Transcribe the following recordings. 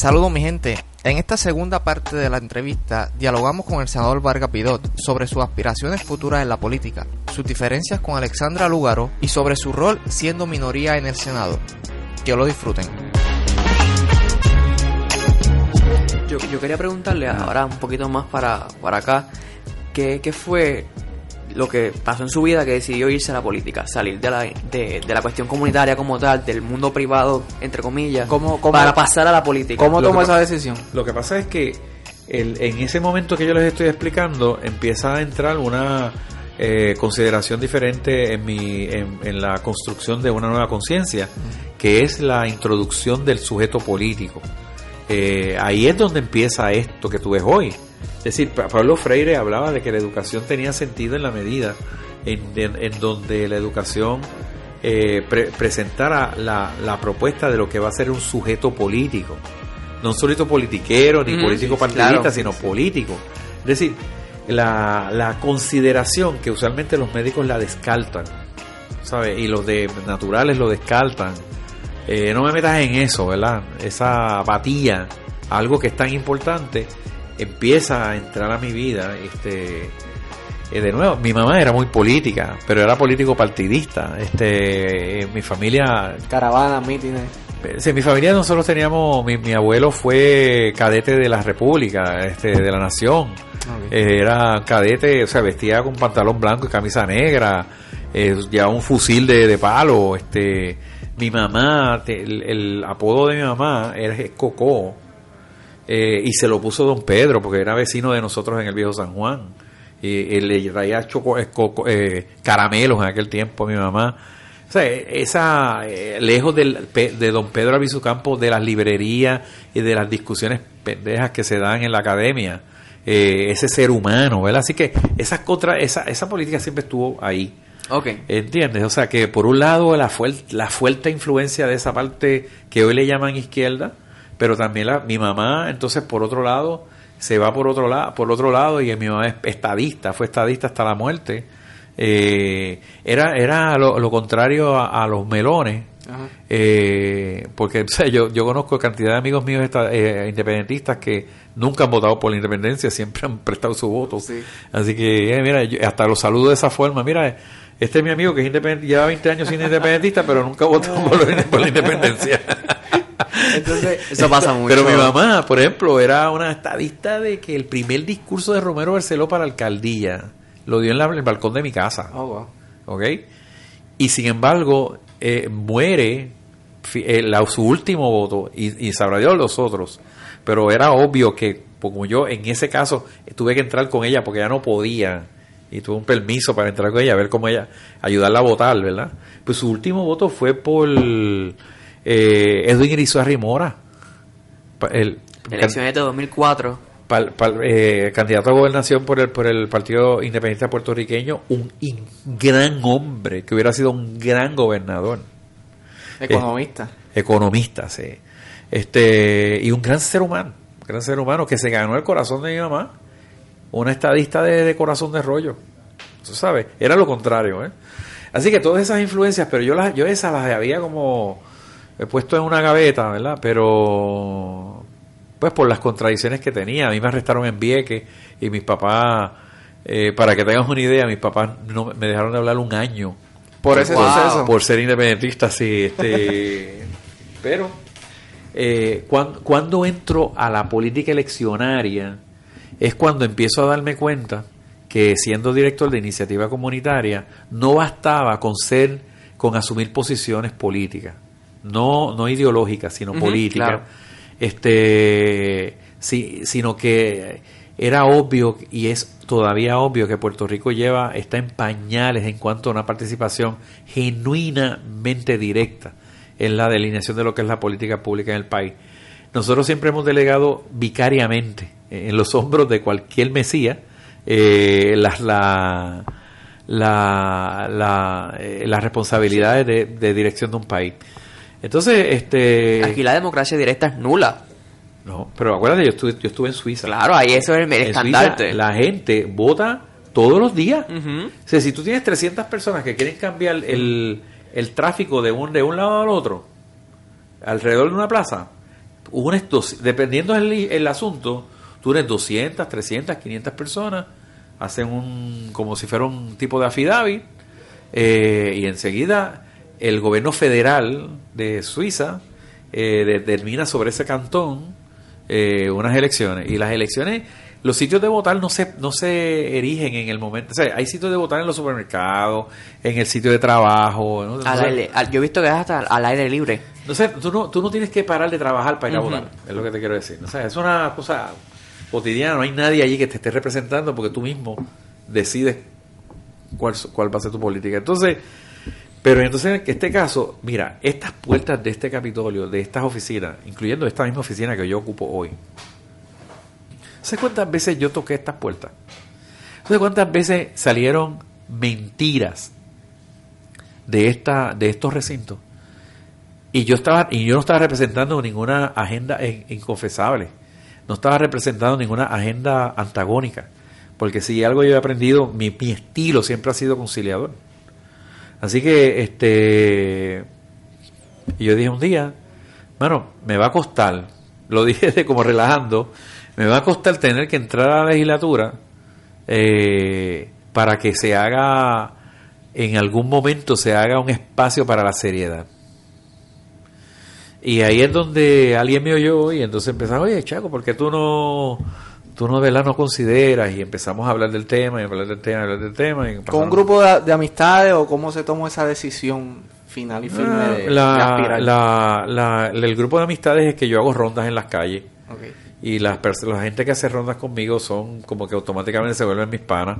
Saludos mi gente. En esta segunda parte de la entrevista dialogamos con el senador Vargas Pidot sobre sus aspiraciones futuras en la política, sus diferencias con Alexandra Lúgaro y sobre su rol siendo minoría en el Senado. Que lo disfruten. Yo, yo quería preguntarle ahora un poquito más para, para acá, ¿qué, ¿qué fue lo que pasó en su vida que decidió irse a la política, salir de la, de, de la cuestión comunitaria como tal, del mundo privado, entre comillas, ¿Cómo- cómo- para pasar a la política? ¿Cómo tomó esa decisión? Lo que pasa es que el- en ese momento que yo les estoy explicando empieza a entrar una eh, consideración diferente en, mi, en, en la construcción de una nueva conciencia, que es la introducción del sujeto político. Eh, ahí es donde empieza esto que tú ves hoy. Es decir, Pa- Pablo Freire hablaba de que la educación tenía sentido en la medida en, en- en donde la educación eh, pre- presentara la, la propuesta de lo que va a ser un sujeto político. No un sujeto politiquero ni Mm, político partidista, claro. sino político. Es decir, la, la consideración que usualmente los médicos la descartan, ¿sabes? Y los de naturales lo descartan. Eh, no me metas en eso, ¿verdad? Esa apatía, algo que es tan importante, empieza a entrar a mi vida. Este, eh, de nuevo, mi mamá era muy política, pero era político partidista. Este, en mi familia, Caravanas, mítines. sí, en mi familia nosotros teníamos, mi, mi abuelo fue cadete de la República, este, de la Nación. Eh, era cadete, o sea, vestía con pantalón blanco y camisa negra, eh, llevaba un fusil de, de palo. Este, mi mamá, te- el, el apodo de mi mamá era Cocó, eh, y se lo puso Don Pedro, porque era vecino de nosotros en el viejo San Juan. Y, y le traía choco, eh, eh, caramelos en aquel tiempo a mi mamá. O sea, esa, eh, lejos del, de don Pedro Albizucampo, de las librerías y de las discusiones pendejas que se dan en la academia, eh, ese ser humano, ¿verdad? Así que esas contra, esa, esa política siempre estuvo ahí. Ok. ¿Entiendes? O sea que por un lado la, fuer- la fuerte influencia de esa parte que hoy le llaman izquierda, pero también la, mi mamá, entonces por otro lado, se va por otro lado, por otro lado, y mi mamá es estadista, fue estadista hasta la muerte. Eh, era era lo, lo contrario a, a los melones, eh, porque o sea, yo, yo conozco cantidad de amigos míos esta- eh, independentistas que nunca han votado por la independencia, siempre han prestado su voto. Sí. Así que, eh, mira, yo hasta lo saludo de esa forma. Mira, este es mi amigo que es independent- lleva 20 años siendo independentista, pero nunca votó por la independencia. Entonces, Eso pasa mucho. Pero mi mamá, por ejemplo, era una estadista de que el primer discurso de Romero Barceló para la alcaldía lo dio en la- en el balcón de mi casa. oh, wow. ¿ok? Y sin embargo, eh, muere eh, la- su último voto y, y sabrá Dios los otros. Pero era obvio que, como yo en ese caso tuve que entrar con ella porque ella no podía y tuve un permiso para entrar con ella, a ver cómo ella, ayudarla a votar, ¿verdad? Pues su último voto fue por eh, Edwin Irizarry Mora. El, Elecciones de 2004. pal- pal- eh, candidato a gobernación por el por el Partido Independiente Puertorriqueño, un in- gran hombre que hubiera sido un gran gobernador, Economista. economista, sí. Este y un gran ser humano, un gran ser humano que se ganó el corazón de mi mamá, una estadista de, de corazón de rollo. Tú sabes, era lo contrario, ¿eh? Así que todas esas influencias, pero yo las yo esas las había como he puesto en una gaveta, ¿verdad? Pero pues por las contradicciones que tenía. A mí me arrestaron en Vieques y mis papás, eh, para que tengas una idea, mis papás no, me dejaron de hablar un año. Por ese Wow. suceso. Por ser independentista, sí. Este, pero eh, cuando, cuando entro a la política eleccionaria es cuando empiezo a darme cuenta que siendo director de iniciativa comunitaria no bastaba con ser, con asumir posiciones políticas, no, no ideológicas, sino claro. este, sino que era obvio y es todavía obvio que Puerto Rico lleva está en pañales en cuanto a una participación genuinamente directa en la delineación de lo que es la política pública en el país. Nosotros siempre hemos delegado vicariamente eh, en los hombros de cualquier mesía eh, las la, la, la, eh, las responsabilidades de, de dirección de un país. Entonces, este Aquí la democracia directa es nula. no, pero acuérdate, yo estuve, yo estuve en Suiza. Claro, ahí eso es el. Suiza, la gente vota todos los días. O sea, si tú tienes 300 personas que quieren cambiar el, el tráfico de un, de un lado al otro, alrededor de una plaza, unes dos, dependiendo del el asunto, tú eres 200, 300, 500 personas, hacen un, como si fuera un tipo de affidavit, eh, y enseguida el gobierno federal de Suiza eh, determina sobre ese cantón eh, unas elecciones. Y las elecciones, los sitios de votar no se, no se erigen en el momento. O sea, hay sitios de votar en los supermercados, en el sitio de trabajo. ¿no? Al aire- al- yo he visto que es hasta al aire libre. No sé, tú no, tú no tienes que parar de trabajar para ir a votar, es lo que te quiero decir. O sea, es una cosa cotidiana, no hay nadie allí que te esté representando porque tú mismo decides cuál, cuál va a ser tu política. Entonces, pero entonces en este caso, mira, estas puertas de este Capitolio, de estas oficinas, incluyendo esta misma oficina que yo ocupo hoy, ¿sabes cuántas veces yo toqué estas puertas? ¿Sabes cuántas veces salieron mentiras de, esta, de estos recintos? Y yo estaba y yo no estaba representando ninguna agenda in- inconfesable. No estaba representando ninguna agenda antagónica. Porque si algo yo he aprendido, mi estilo siempre ha sido conciliador. Así que, este. Yo dije un día, bueno, me va a costar, lo dije de como relajando, me va a costar tener que entrar a la legislatura eh, para que se haga, en algún momento se haga un espacio para la seriedad. Y ahí es donde alguien me oyó y entonces empezaron, oye, Chaco, ¿por qué tú no, tú no, ¿verdad? no consideras? Y empezamos a hablar del tema, y hablar del tema, y hablar del tema. y ¿Con un grupo de, de amistades o cómo se tomó esa decisión final y firme Ah, de, de la, aspirar? la, la- el grupo de amistades es que yo hago rondas en las calles y las la gente que hace rondas conmigo son como que automáticamente se vuelven mis panas.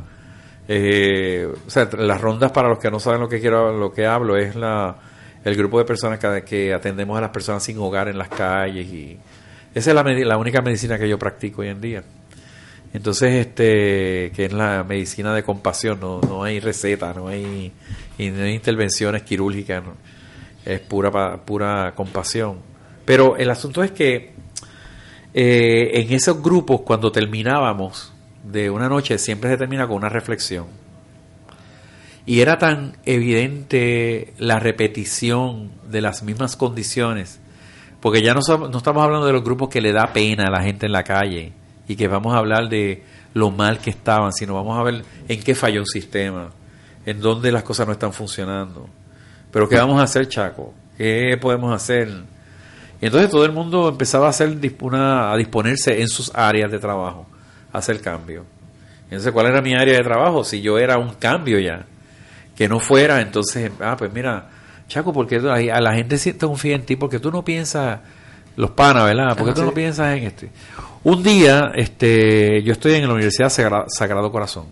Eh, o sea, las rondas para los que no saben lo que quiero, lo que hablo es la el grupo de personas que, que atendemos a las personas sin hogar en las calles y esa es la, la única medicina que yo practico hoy en día. Entonces, este, que es la medicina de compasión, no, no hay receta, no hay, y no hay intervenciones quirúrgicas, es pura, pura compasión. Pero el asunto es que eh, en esos grupos, cuando terminábamos de una noche, siempre se termina con una reflexión. Y era tan evidente la repetición de las mismas condiciones, porque ya no, no estamos hablando de los grupos que le da pena a la gente en la calle y que vamos a hablar de lo mal que estaban, sino vamos a ver en qué falló un sistema, en dónde las cosas no están funcionando. Pero ¿qué vamos a hacer, Chaco? ¿Qué podemos hacer? Y entonces todo el mundo empezaba a hacer una, a disponerse en sus áreas de trabajo, a hacer cambio. Entonces, ¿cuál era mi área de trabajo? Si yo era un cambio ya, que no fuera, entonces, ah, pues mira, Chaco, porque a la gente sí te confía en ti? Porque tú no piensas, los panas, ¿verdad? Porque tú no piensas en esto. Un día, este, yo estoy en la Universidad Sagra- Sagrado Corazón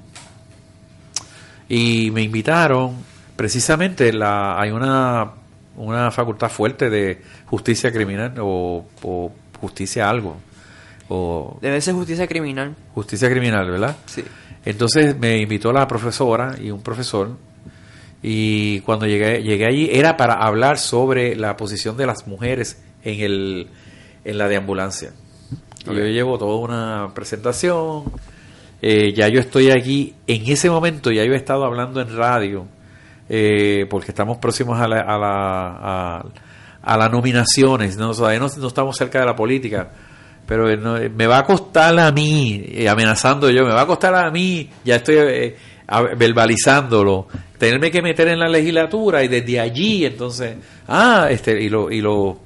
y me invitaron, precisamente, la, hay una, una facultad fuerte de justicia criminal o, o justicia algo, o Debe ser justicia criminal. justicia criminal, ¿verdad? Sí. Entonces me invitó la profesora y un profesor y cuando llegué, llegué allí era para hablar sobre la posición de las mujeres en, el, en la de ambulancia. Y Yo llevo toda una presentación, eh, ya yo estoy aquí, en ese momento ya yo he estado hablando en radio, eh, porque estamos próximos a, la, a, la, a, a las nominaciones, ¿no? todavía no, no estamos cerca de la política, pero eh, eh, me va a costar a mí, eh, amenazando yo, me va a costar a mí, ya estoy a- verbalizándolo, tenerme que meter en la legislatura y desde allí entonces, ah, este, y, lo, y los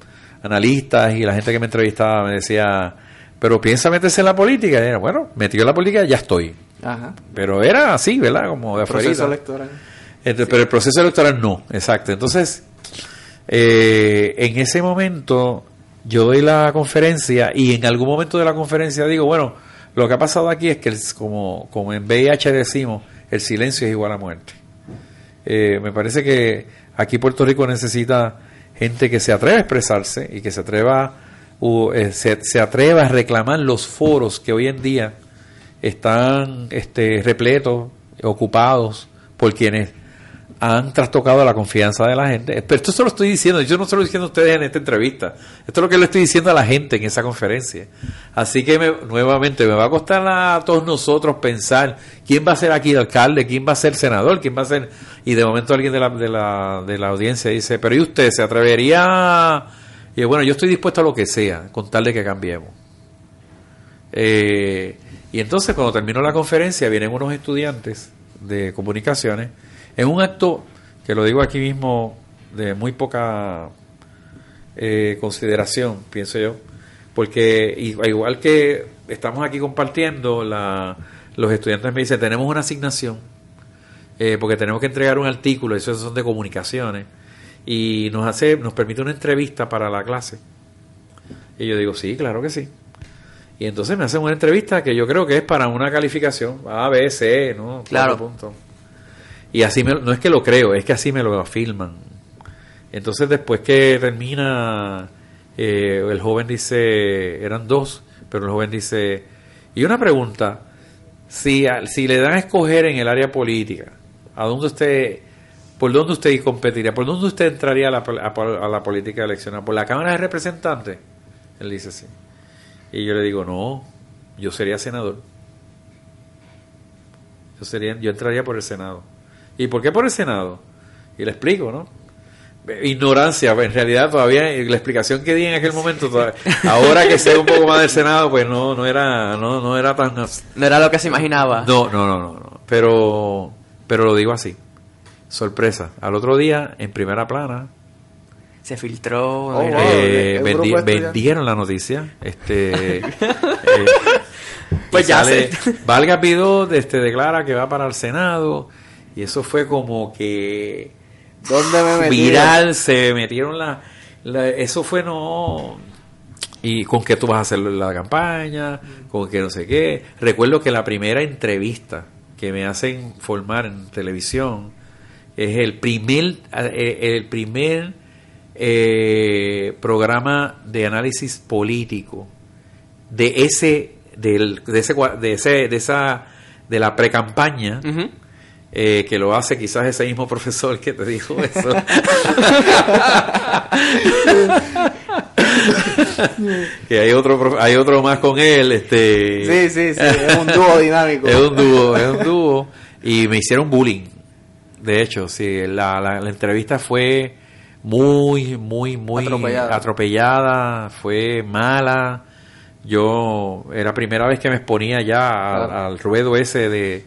analistas y la gente que me entrevistaba me decía, pero piensa meterse en la política, y era, bueno, metió en la política, ya estoy. Ajá. Pero era así, ¿verdad? Como de Proceso afuerita. electoral. Entonces, Pero el proceso electoral no, exacto. Entonces, eh, en ese momento yo doy la conferencia y en algún momento de la conferencia digo, bueno, lo que ha pasado aquí es que el- como, como en VIH decimos, el silencio es igual a muerte. Eh, me parece que aquí Puerto Rico necesita gente que se atreva a expresarse y que se atreva, eh, se, se atreva a reclamar los foros que hoy en día están este, repletos, ocupados por quienes han trastocado la confianza de la gente. Pero esto se lo estoy diciendo, yo no se lo estoy diciendo a ustedes en esta entrevista. Esto es lo que le estoy diciendo a la gente en esa conferencia. Así que me- nuevamente me va a costar a todos nosotros pensar quién va a ser aquí el alcalde, quién va a ser senador, quién va a ser... Y de momento alguien de la, de la, de la audiencia dice, pero ¿y usted se atrevería Y bueno, yo estoy dispuesto a lo que sea, con tal de que cambiemos. Eh, y entonces cuando terminó la conferencia vienen unos estudiantes de comunicaciones en un acto, que lo digo aquí mismo, de muy poca eh, consideración, pienso yo, porque igual que estamos aquí compartiendo, la, los estudiantes me dicen, tenemos una asignación, eh, porque tenemos que entregar un artículo, eso son de comunicaciones, y nos hace, nos permite una entrevista para la clase. Y yo digo, sí, claro que sí. Y entonces me hacen una entrevista que yo creo que es para una calificación A, B, C, ¿no? Claro. Puntos. Y así me, no es que lo creo, es que así me lo afirman. Entonces después que termina, eh, el joven dice, eran dos, pero el joven dice, y una pregunta, si, si le dan a escoger en el área política, ¿a dónde usted, por dónde usted competiría? ¿Por dónde usted entraría a la, a, la política eleccional? ¿Por la Cámara de Representantes? Él dice sí. Y yo le digo, no, yo sería senador. Yo, sería, yo entraría por el Senado. ¿Y por qué por el Senado? Y le explico, ¿no? Ignorancia, en realidad todavía la explicación que di en aquel momento, ahora que sé un poco más del Senado, pues no, no era, no, no era tan, no era lo que se imaginaba. No, no, no, no, no. pero, pero lo digo así, sorpresa. Al otro día, en primera plana, se filtró. Oh, eh, vendieron la noticia. Este, eh, pues ya sale, Valga Pidó este, declara que va para el Senado. Y eso fue como que. ¿Dónde me Viral, se metieron la, Eso fue no. Y con que tú vas a hacer la campaña, con que no sé qué. Recuerdo que la primera entrevista que me hacen formar en televisión es el primer, eh, el primer eh, programa de análisis político de ese, del, de ese, de ese, de esa, de la pre-campaña, eh, que lo hace quizás ese mismo profesor que te dijo eso. que hay otro hay otro más con él este sí sí sí es un dúo dinámico. Es un dúo es un dúo. Y me hicieron bullying de hecho sí la, la entrevista fue muy, muy, muy atropellada. fue mala. Yo era primera vez que me exponía ya al, ruedo ese de...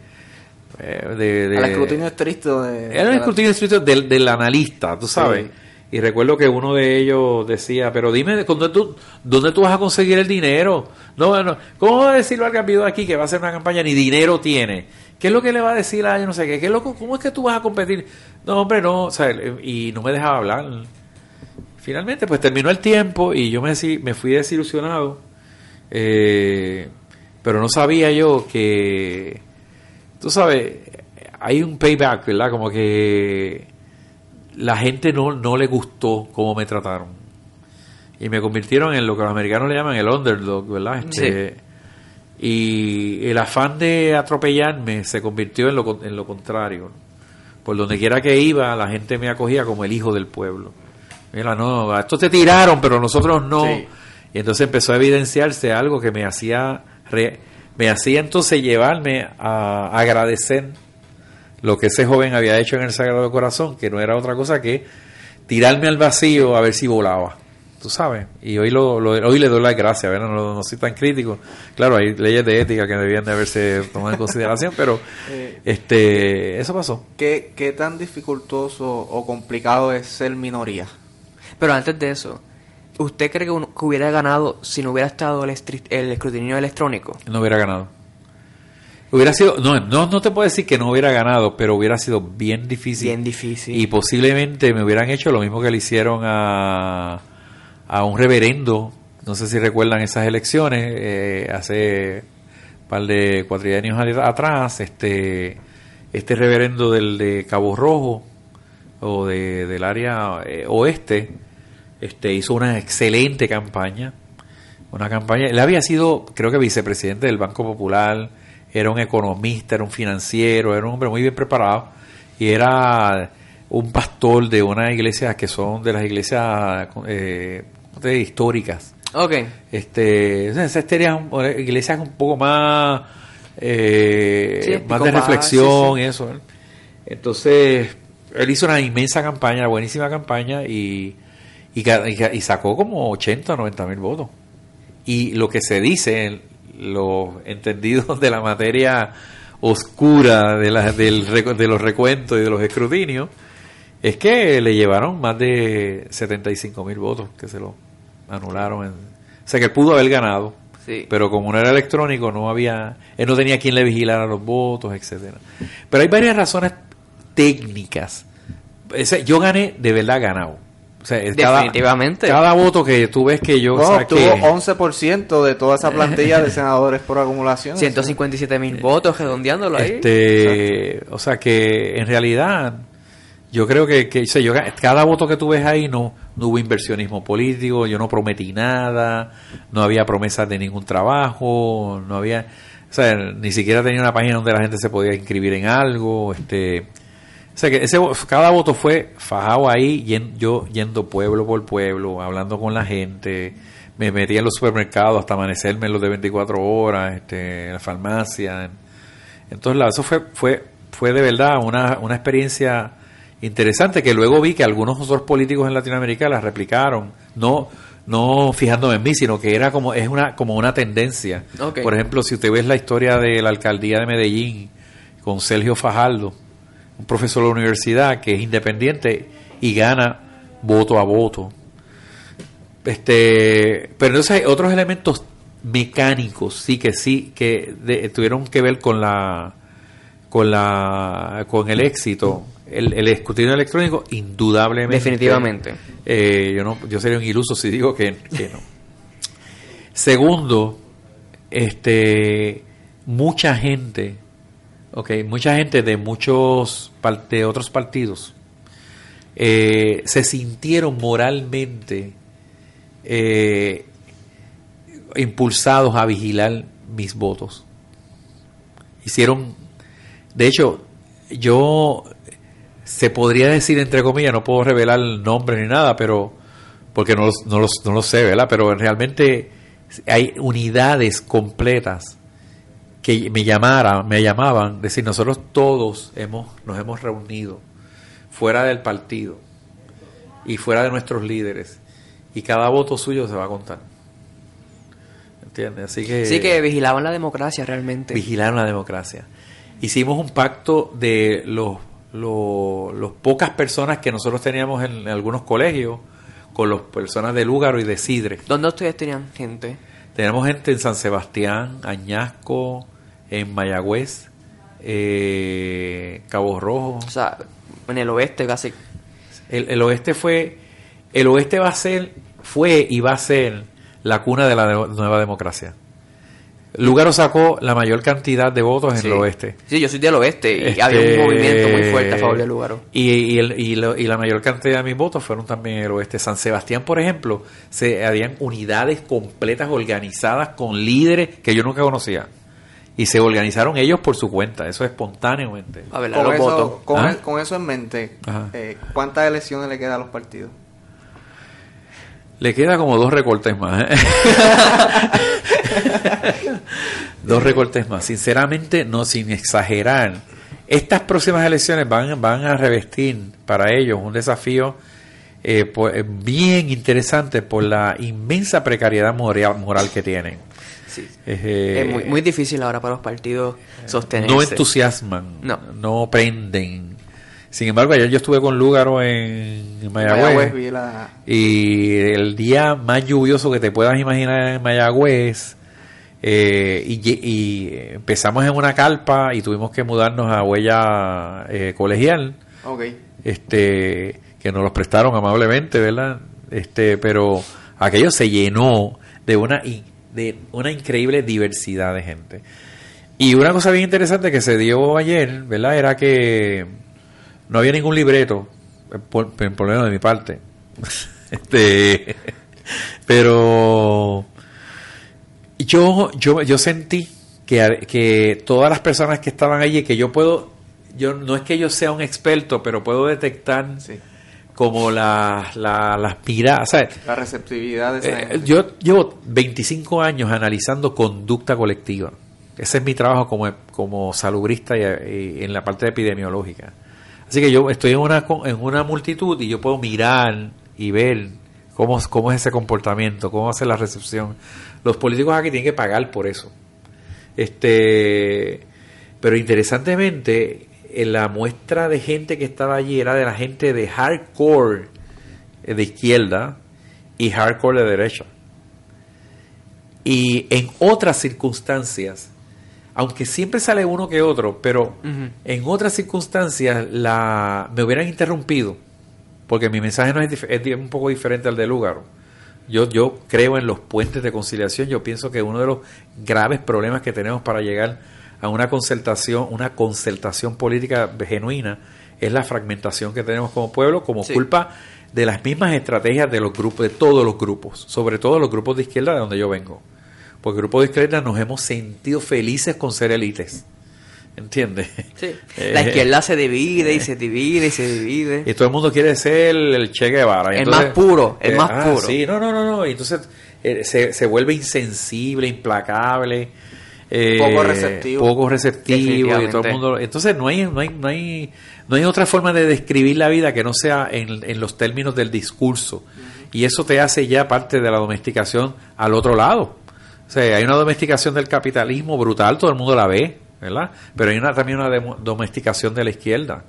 Eh, de, al escrutinio estricto. era el escrutinio estricto del, analista, tú sabes. Y recuerdo que uno de ellos decía, pero dime, ¿dónde tú, ¿dónde tú vas a conseguir el dinero? No, bueno, ¿cómo va a decirlo al campeón aquí que va a hacer una campaña ni dinero tiene? ¿Qué es lo que le va a decir a yo no sé qué? ¿Qué ¿Cómo es que tú vas a competir? No, hombre, no. Y no me dejaba hablar. Finalmente, pues terminó el tiempo y yo me, me fui desilusionado. Eh, pero no sabía yo que, tú sabes, hay un payback, ¿verdad? Como que la gente no, no le gustó cómo me trataron. Y me convirtieron en lo que los americanos le llaman el underdog, ¿verdad? Este, y el afán de atropellarme se convirtió en lo, en lo contrario. Por donde quiera que iba, la gente me acogía como el hijo del pueblo. Mira, no, estos te tiraron, pero nosotros no. Y entonces empezó a evidenciarse algo que me hacía, me hacía entonces llevarme a agradecer lo que ese joven había hecho en el Sagrado Corazón, que no era otra cosa que tirarme al vacío a ver si volaba tú sabes. Y hoy lo, hoy le doy las gracias, ¿verdad? No, soy tan crítico. Claro, hay leyes de ética que debían de haberse tomado en consideración, pero eh, este eso pasó. ¿Qué, ¿Qué tan dificultoso o complicado es ser minoría? Pero antes de eso, ¿usted cree que, hubiera ganado si no hubiera estado el, el escrutinio electrónico? No hubiera ganado. Hubiera sido, no, no, no te puedo decir que no hubiera ganado, pero hubiera sido bien difícil. Bien difícil. Y posiblemente me hubieran hecho lo mismo que le hicieron a, a un reverendo, no sé si recuerdan esas elecciones, eh, hace un par de cuatrienios atrás, este, este reverendo del de Cabo Rojo o de, del área eh, oeste, este, hizo una excelente campaña, una campaña, él había sido, creo que vicepresidente del Banco Popular, era un economista, era un financiero, era un hombre muy bien preparado y era un pastor de una iglesia que son de las iglesias eh, históricas. Ok. Este, esas iglesias un poco más, eh, más de reflexión eso. Entonces, él hizo una inmensa campaña, buenísima campaña y, y, sacó como 80 o 90 mil votos. Y lo que se dice, los entendidos de la materia oscura de, la, del, de los recuentos y de los escrutinios, es que le llevaron más de 75 mil votos que se lo anularon. En, o sea que él pudo haber ganado, pero como no era electrónico, no había, él no tenía quien le vigilara los votos, etcétera. Pero hay varias razones técnicas. yo gané de verdad ganado. Definitivamente. Cada, voto que tú ves que yo no, saqué... 11% de toda esa plantilla de senadores por acumulación. 157 mil votos redondeándolo ahí. Este, o sea que en realidad yo creo que, que yo, cada voto que tú ves ahí no, no hubo inversionismo político, yo no prometí nada, no había promesas de ningún trabajo, no había... O sea, ni siquiera tenía una página donde la gente se podía inscribir en algo, este o sea que ese, cada voto fue fajado ahí, yo yendo pueblo por pueblo, hablando con la gente, me metía en los supermercados hasta amanecerme en los de 24 horas, este, en la farmacia. Entonces, eso fue, fue, fue de verdad una, una experiencia interesante que luego vi que algunos otros políticos en Latinoamérica la replicaron, no no fijándome en mí, sino que era como es una como una tendencia. Por ejemplo, si usted ve la historia de la alcaldía de Medellín con Sergio Fajardo, un profesor de la universidad que es independiente y gana voto a voto. Este, pero entonces hay otros elementos mecánicos, sí que sí, que tuvieron que ver con la con la con el éxito. El, el escrutinio electrónico, indudablemente. Definitivamente. Eh, yo no, yo sería un iluso si digo que, que no. Segundo, este, mucha gente Ok, mucha gente de muchos de otros partidos eh, se sintieron moralmente eh, impulsados a vigilar mis votos. Hicieron, de hecho, yo se podría decir entre comillas, no puedo revelar el nombre ni nada, pero porque no, no, no lo sé, ¿verdad? Pero realmente hay unidades completas que me llamara, me llamaban, decir, nosotros todos hemos, nos hemos reunido fuera del partido y fuera de nuestros líderes y cada voto suyo se va a contar. ¿Entiendes? Así que... Sí, que vigilaban la democracia realmente. Vigilaron la democracia. Hicimos un pacto de los, los, pocas personas que nosotros teníamos en, algunos colegios con las personas de Lúgaro y de Sidre. ¿Dónde ustedes tenían gente? Teníamos gente en San Sebastián, Añasco, en Mayagüez, eh, Cabo Rojo. O sea, en el oeste casi. El, oeste fue, el oeste va a ser, fue y va a ser la cuna de la nueva democracia. Lugaro sacó la mayor cantidad de votos en el oeste. Sí, yo soy del oeste y había un este, movimiento muy fuerte a favor de Lugaro. Y, y, la mayor cantidad de mis votos fueron también en el oeste. San Sebastián, por ejemplo, se habían unidades completas organizadas con líderes que yo nunca conocía y se organizaron ellos por su cuenta, eso espontáneamente. A ver, con, eso, ¿Ah? con, eso en mente, eh, ¿cuántas elecciones le quedan a los partidos? Le queda como dos recortes más. ¿eh? dos recortes más. Sinceramente, no sin exagerar. Estas próximas elecciones van, van a revestir para ellos un desafío eh, bien interesante por la inmensa precariedad moral que tienen es muy, muy, difícil ahora para los partidos sostenerse. No entusiasman, no, prenden. Sin embargo, ayer yo estuve con Lúgaro en Mayagüez, y el día más lluvioso que te puedas imaginar en Mayagüez, eh, y, empezamos en una carpa y tuvimos que mudarnos a huella eh, colegial, este que nos los prestaron amablemente, ¿verdad? Este, pero aquello se llenó de una de una increíble diversidad de gente. Y una cosa bien interesante que se dio ayer, ¿verdad? Era que no había ningún libreto, por, por menos de mi parte. este, pero yo, yo, yo sentí que, que todas las personas que estaban allí, que yo puedo, yo no es que yo sea un experto, pero puedo detectar como la, la, las La receptividad de eh, Yo llevo 25 años analizando conducta colectiva. Ese es mi trabajo como, como salubrista y, en la parte epidemiológica. Así que yo estoy en una, en una multitud y yo puedo mirar y ver ¿Cómo, ¿Cómo es ese comportamiento? ¿Cómo hace la recepción? Los políticos aquí tienen que pagar por eso. Este, pero interesantemente, en la muestra de gente que estaba allí era de la gente de hardcore de izquierda y hardcore de derecha. Y en otras circunstancias, aunque siempre sale uno que otro, pero en otras circunstancias la, me hubieran interrumpido, porque mi mensaje no es, es un poco diferente al de Lugaro. Yo, yo creo en los puentes de conciliación, yo pienso que uno de los graves problemas que tenemos para llegar a una concertación, una concertación política genuina, es la fragmentación que tenemos como pueblo, como culpa de las mismas estrategias de los grupos, de todos los grupos, sobre todo los grupos de izquierda de donde yo vengo. Porque grupos de izquierda nos hemos sentido felices con ser élites. ¿Entiendes? Sí. Eh, la izquierda se divide y se divide y se divide. Y todo el mundo quiere ser el Che Guevara. el más puro, el eh, más ah, puro. Sí, no, no, no, no. Entonces eh, se, se vuelve insensible, implacable. Poco receptivo. Poco receptivo. Y todo el mundo, entonces no hay, no hay, no hay, no hay otra forma de describir la vida que no sea en, en los términos del discurso. Y eso te hace ya parte de la domesticación al otro lado. O sea, hay una domesticación del capitalismo brutal, todo el mundo la ve, ¿verdad? Pero hay una, también una domesticación de la izquierda.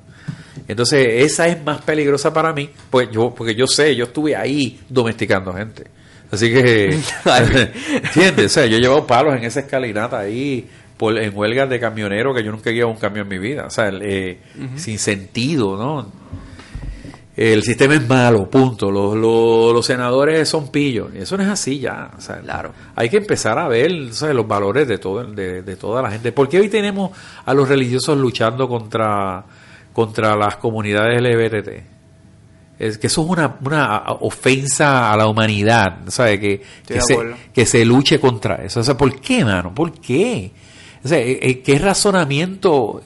Entonces, esa es más peligrosa para mí, pues yo, porque yo sé, yo estuve ahí domesticando gente. Así que, ¿entiendes? O sea, yo he llevado palos en esa escalinata ahí, por, en huelgas de camionero, que yo nunca he llevado un camión en mi vida. O sea, eh, sin sentido, ¿no? el sistema es malo, punto. Los, los, senadores son pillos. Eso no es así ya. claro. Hay que empezar a ver los valores de, todo, de, de, toda la gente. ¿Por qué hoy tenemos a los religiosos luchando contra, contra las comunidades LGBT? Es que eso es una, una ofensa a la humanidad, ¿sabe? Que, que se, que se luche contra eso. O sea, ¿por qué, mano? ¿Por qué? O sea, eh, eh, ¿qué razonamiento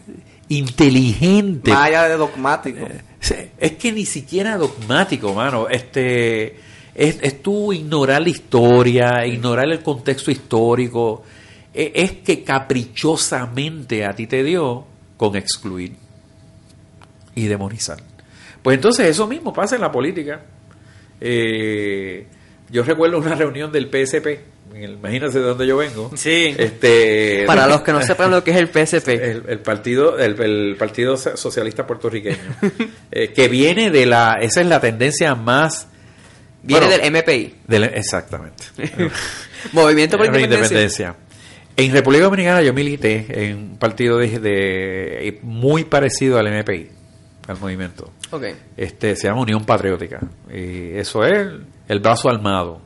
inteligente? Más allá de dogmático. Eh, es que ni siquiera dogmático, mano. Este, es, es tú ignorar la historia, ignorar el contexto histórico. Es, es, que caprichosamente a ti te dio con excluir y demonizar. Pues entonces eso mismo pasa en la política. Eh, yo recuerdo una reunión del PSP imagínate de dónde yo vengo. Sí. Este, Para los que no sepan lo que es el PSP. El, partido, el, partido socialista puertorriqueño, eh, que viene de la, esa es la tendencia más. Viene del MPI. exactamente. Movimiento por independencia. En República Dominicana yo milité en un partido de, muy parecido al MPI, al movimiento. Okay. Este se llama Unión Patriótica y eso es el brazo armado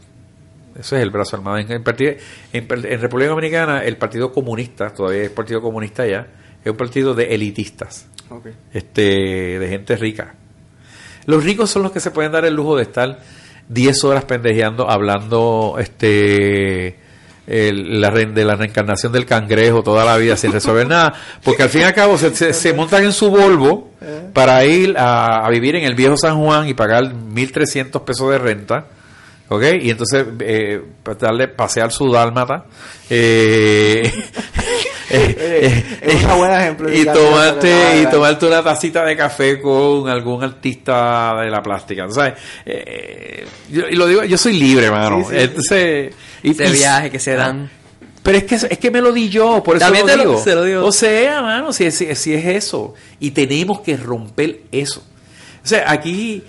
eso es el brazo armado. En, en, República Dominicana, el Partido Comunista, todavía es Partido Comunista ya, es un partido de elitistas, este, de gente rica. Los ricos son los que se pueden dar el lujo de estar 10 horas pendejeando, hablando este la de la reencarnación del cangrejo toda la vida sin resolver nada, porque al fin y al cabo se, montan en su Volvo para ir a, vivir en el viejo San Juan y pagar 1.300 pesos de renta ¿Ok? Y entonces, eh, darle pasear su dálmata. Eh, es una buena ejemplo. Y tomarte, y tomarte una tacita de café con algún artista de la plástica. ¿sabes? Eh, yo, y lo digo, yo soy libre, mano. Entonces, y, Ese viaje que se dan. Pero es que, es que me lo di yo, por eso lo digo. O sea, mano, si, si, si es eso. Y tenemos que romper eso. O sea, aquí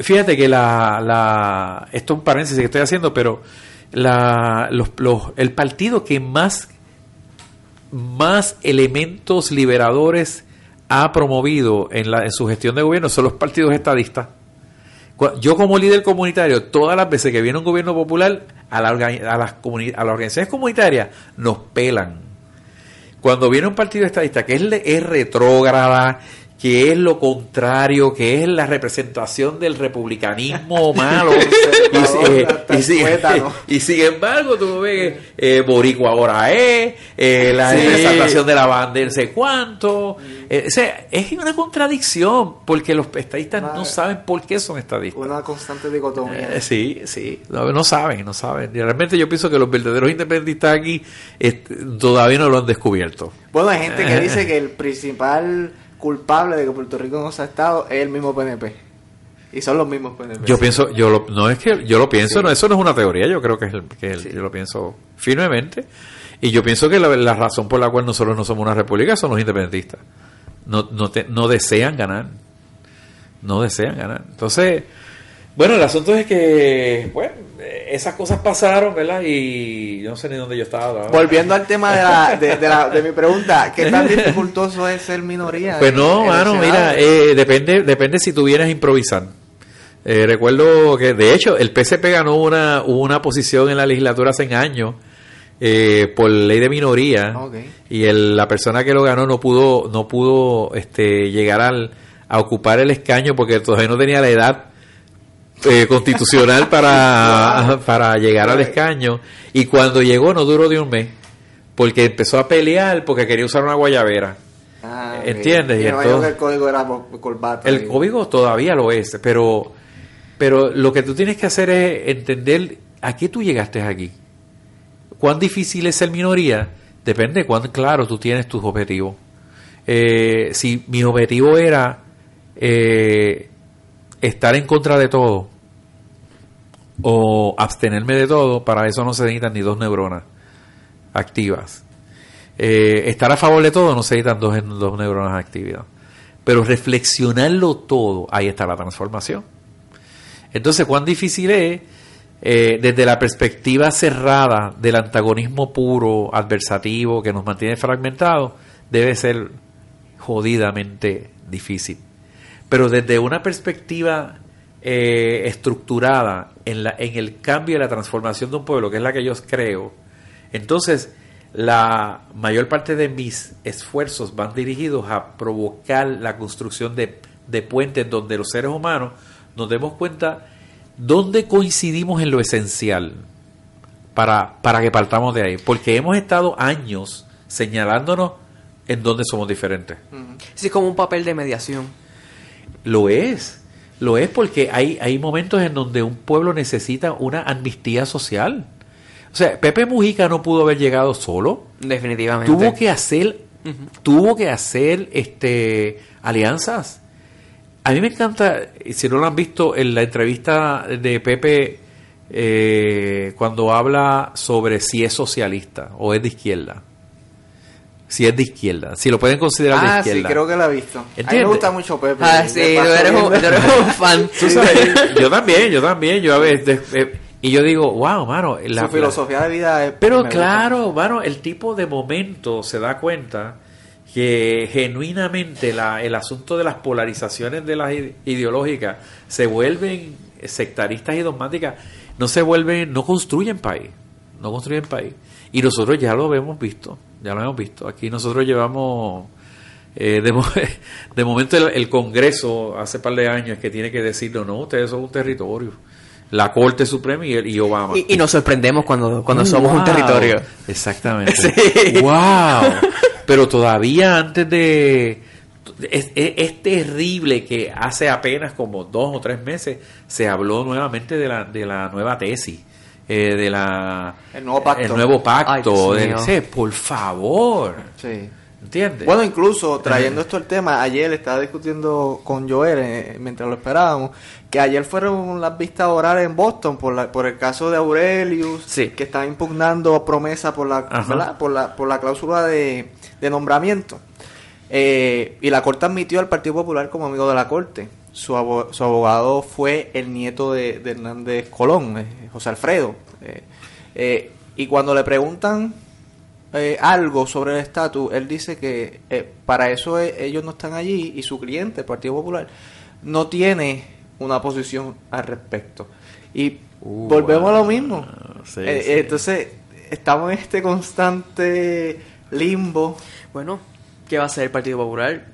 Fíjate que la, la esto es un paréntesis que estoy haciendo, pero la, los, el partido que más, más elementos liberadores ha promovido en, la, en su gestión de gobierno son los partidos estadistas. Yo como líder comunitario, todas las veces que viene un gobierno popular, a, la, a, las, a las organizaciones comunitarias nos pelan. Cuando viene un partido estadista que es, es retrógrada, que es lo contrario, que es la representación del republicanismo malo. y, sin embargo, tú ves, eh, Boricua ahora es, eh, la representación de la bandera, sé cuánto. Eh, o sea, es una contradicción, porque los estadistas no saben por qué son estadistas. Una constante dicotomía. Eh, sí, sí, no, saben, no saben. Y realmente yo pienso que los verdaderos independentistas aquí todavía no lo han descubierto. Bueno, hay gente que dice que el principal culpable de que Puerto Rico no se ha estado es el mismo PNP. Y son los mismos Yo pienso, yo lo, no es que yo lo pienso, no, eso no es una teoría, yo creo que, es que yo lo pienso firmemente. Y yo pienso que la, razón por la cual nosotros no somos una república son los independentistas. No, no, no desean ganar. No desean ganar. Entonces, bueno, el asunto es que, bueno, esas cosas pasaron, ¿verdad? Y yo no sé ni dónde yo estaba. Volviendo al tema de, la, de, mi pregunta, ¿qué tan dificultoso es ser minoría? Pues no, mano, mira, eh, depende, depende si tú vienes a improvisar. Eh, recuerdo que, de hecho, el PCP ganó una, una posición en la legislatura hace años eh, por ley de minoría y el, la persona que lo ganó no pudo, no pudo este, llegar al, a ocupar el escaño porque todavía no tenía la edad eh, constitucional para, para llegar al escaño. Y cuando llegó no duró de un mes, porque empezó a pelear porque quería usar una guayabera. Ah, ¿Entiendes? Y el código era El código todavía lo es, pero, pero lo que tú tienes que hacer es entender a qué tú llegaste aquí. ¿Cuán difícil es ser minoría? Depende de cuán claro tú tienes tus objetivos. Eh, si mi objetivo era eh, estar en contra de todo o abstenerme de todo, para eso no se necesitan ni dos neuronas activas. Eh, estar a favor de todo no se necesitan dos, neuronas activas. Pero reflexionarlo todo, ahí está la transformación. Entonces, ¿cuán difícil es eh, desde la perspectiva cerrada del antagonismo puro, adversativo, que nos mantiene fragmentados? Debe ser jodidamente difícil pero desde una perspectiva eh, estructurada en, la, en el cambio y la transformación de un pueblo, que es la que yo creo, entonces la mayor parte de mis esfuerzos van dirigidos a provocar la construcción de, de puentes donde los seres humanos nos demos cuenta dónde coincidimos en lo esencial para, para que partamos de ahí. Porque hemos estado años señalándonos en dónde somos diferentes. Sí, es como un papel de mediación. Lo es. Lo es porque hay, hay momentos en donde un pueblo necesita una amnistía social. O sea, Pepe Mujica no pudo haber llegado solo. Definitivamente. Tuvo que hacer, tuvo que hacer este alianzas. A mí me encanta, si no lo han visto, en la entrevista de Pepe eh, cuando habla sobre si es socialista o es de izquierda si es de izquierda, si lo pueden considerar de izquierda. Ah, sí, creo que lo he visto. A mí me gusta mucho Pepe. Ah, sí, tú eres, un, eres un fan. yo también, yo también, yo a veces... Eh, y yo digo, wow, mano. La, Su filosofía de vida es... Pero claro, mano, el tipo de momento se da cuenta que genuinamente la, el asunto de las polarizaciones de las ideológicas se vuelven sectaristas y dogmáticas, no se vuelven, no construyen país, no construyen país. Y nosotros ya lo hemos visto ya lo hemos visto. Aquí nosotros llevamos, eh, de, momento el, Congreso hace par de años que tiene que decirlo, no, ustedes son un territorio. La Corte Suprema y, Obama. Y, nos sorprendemos cuando, cuando somos un territorio. Exactamente. ¡Wow! Pero todavía antes de... Es, es, terrible que hace apenas como dos o tres meses se habló nuevamente de la, de la nueva tesis eh, de la el nuevo pacto, el nuevo pacto por favor. Sí. ¿entiendes? bueno incluso trayendo esto al tema ayer estaba discutiendo con Joel eh, mientras lo esperábamos que ayer fueron las vistas orales en Boston por la, por el caso de Aurelius que está impugnando promesa por la, por la por la cláusula de, nombramiento eh, y la corte admitió al Partido Popular como amigo de la corte su, abogado fue el nieto de, Hernández Colón, eh, José Alfredo. Eh, eh, y cuando le preguntan algo sobre el estatus, él dice que para eso ellos no están allí y su cliente, el Partido Popular, no tiene una posición al respecto. Y uh, volvemos a lo mismo. Entonces, estamos en este constante limbo. Bueno, ¿qué va a hacer el Partido Popular?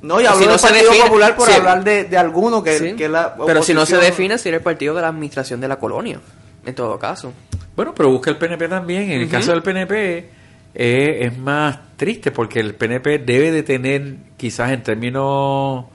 No, y habló del Partido Popular por hablar de, de alguno que, que la Pero si no se define, sería el partido de la administración de la colonia, en todo caso. Bueno, pero busca el PNP también. En el caso del PNP eh, es más triste porque el PNP debe de tener, quizás en términos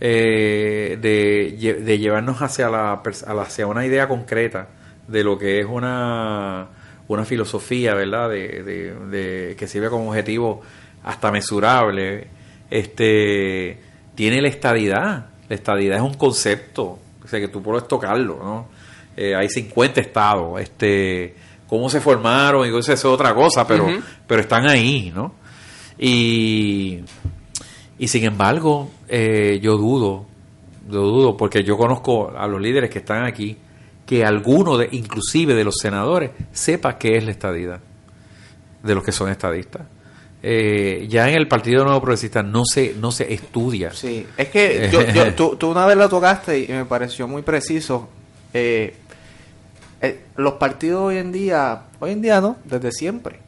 eh, de, de, llevarnos hacia, la, hacia una idea concreta de lo que es una, una filosofía, ¿verdad? De, de, de que sirve como objetivo hasta mesurable este tiene la estadidad. La estadidad es un concepto o sea, que tú puedes tocarlo, ¿no? Eh, hay 50 estados, este, cómo se formaron, y eso es otra cosa, pero, pero están ahí, ¿no? Y, y sin embargo, eh, yo dudo, yo dudo, porque yo conozco a los líderes que están aquí, que alguno, de, inclusive de los senadores, sepa qué es la estadidad, de los que son estadistas. Eh, ya en el Partido Nuevo Progresista no se, no se estudia. Sí, es que yo, tú, tú, una vez lo tocaste y me pareció muy preciso. Eh, eh, los partidos hoy en día, hoy en día no, desde siempre,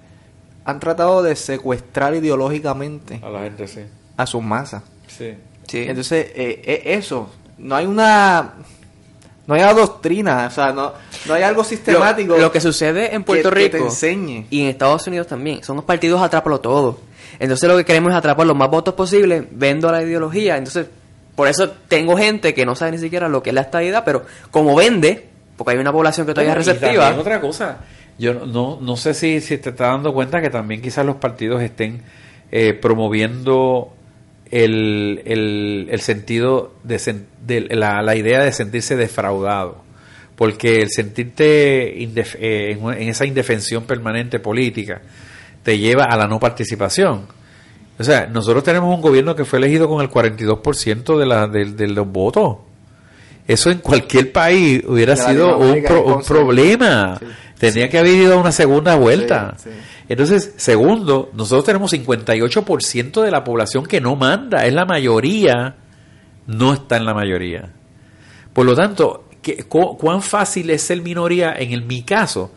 han tratado de secuestrar ideológicamente a la gente, sí. A sus masas. Sí. sí. Entonces, eso, no hay una no hay una doctrina, o sea, no, no hay algo sistemático. Lo, que sucede en Puerto Rico y en Estados Unidos también, son los partidos atrápalo todo. Entonces lo que queremos es atrapar los más votos posibles, vendo la ideología. Entonces, por eso tengo gente que no sabe ni siquiera lo que es la estadidad, pero como vende, porque hay una población que todavía es receptiva. Y otra cosa, yo no, no sé si, si te estás dando cuenta que también quizás los partidos estén eh, promoviendo el, el, el sentido de, de la, la, idea de sentirse defraudado. Porque el sentirte eh, en, esa indefensión permanente política te lleva a la no participación. O sea, nosotros tenemos un gobierno que fue elegido con el 42% de, la, de, los votos. Eso en cualquier país hubiera sido un, un problema. Tenía que haber ido a una segunda vuelta. Entonces, segundo, nosotros tenemos 58% de la población que no manda, es la mayoría, no está en la mayoría. Por lo tanto, ¿qué, ¿cuán fácil es ser minoría en el, mi caso?